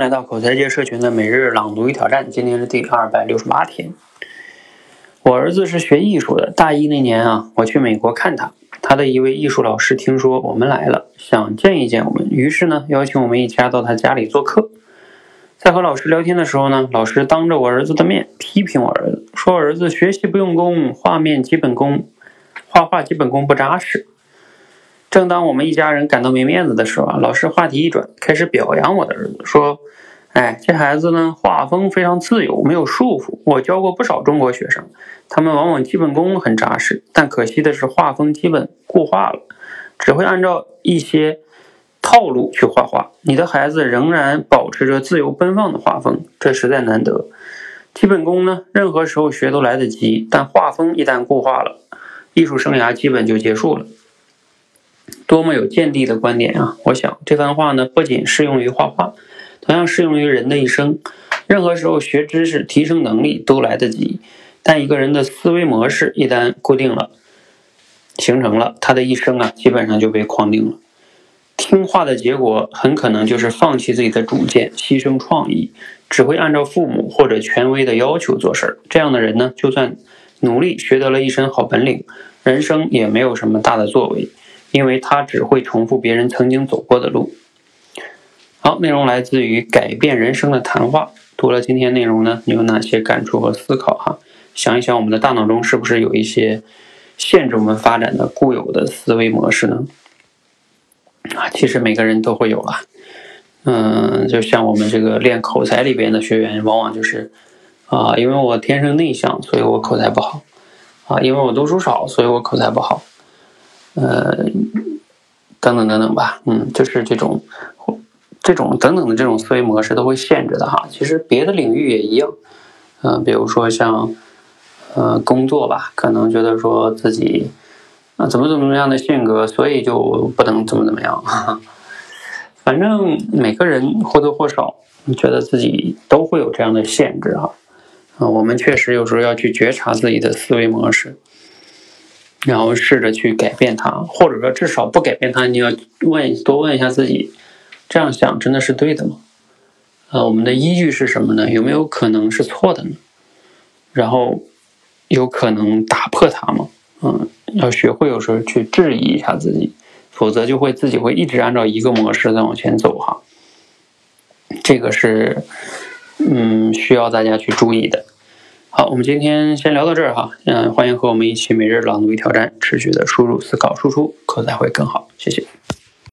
来到口才界社群的每日朗读与挑战，今天是第二百六十八天。我儿子是学艺术的，大一那年啊，我去美国看他，他的一位艺术老师听说我们来了，想见一见我们，于是呢，邀请我们一家到他家里做客。在和老师聊天的时候呢，老师当着我儿子的面批评我儿子，说儿子学习不用功，画面基本功，画画基本功不扎实。正当我们一家人感到没面子的时候啊，老师话题一转，开始表扬我的儿子，说：“哎，这孩子呢，画风非常自由，没有束缚。我教过不少中国学生，他们往往基本功很扎实，但可惜的是画风基本固化了，只会按照一些套路去画画。你的孩子仍然保持着自由奔放的画风，这实在难得。基本功呢，任何时候学都来得及，但画风一旦固化了，艺术生涯基本就结束了。”多么有见地的观点啊！我想这番话呢，不仅适用于画画，同样适用于人的一生。任何时候学知识、提升能力都来得及，但一个人的思维模式一旦固定了、形成了，他的一生啊，基本上就被框定了。听话的结果很可能就是放弃自己的主见，牺牲创意，只会按照父母或者权威的要求做事儿。这样的人呢，就算努力学得了一身好本领，人生也没有什么大的作为。因为他只会重复别人曾经走过的路。好，内容来自于改变人生的谈话。读了今天内容呢，你有哪些感触和思考？哈，想一想，我们的大脑中是不是有一些限制我们发展的固有的思维模式呢？啊，其实每个人都会有啊。嗯，就像我们这个练口才里边的学员，往往就是啊，因为我天生内向，所以我口才不好。啊，因为我读书少，所以我口才不好。呃，等等等等吧，嗯，就是这种，这种等等的这种思维模式都会限制的哈。其实别的领域也一样，嗯，比如说像，呃，工作吧，可能觉得说自己啊怎么怎么样的性格，所以就不能怎么怎么样。反正每个人或多或少觉得自己都会有这样的限制哈。啊，我们确实有时候要去觉察自己的思维模式。然后试着去改变它，或者说至少不改变它。你要问多问一下自己，这样想真的是对的吗？呃，我们的依据是什么呢？有没有可能是错的呢？然后有可能打破它吗？嗯，要学会有时候去质疑一下自己，否则就会自己会一直按照一个模式在往前走哈。这个是嗯需要大家去注意的。好，我们今天先聊到这儿哈。嗯，欢迎和我们一起每日朗读与挑战，持续的输入、思考、输出，口才会更好。谢谢。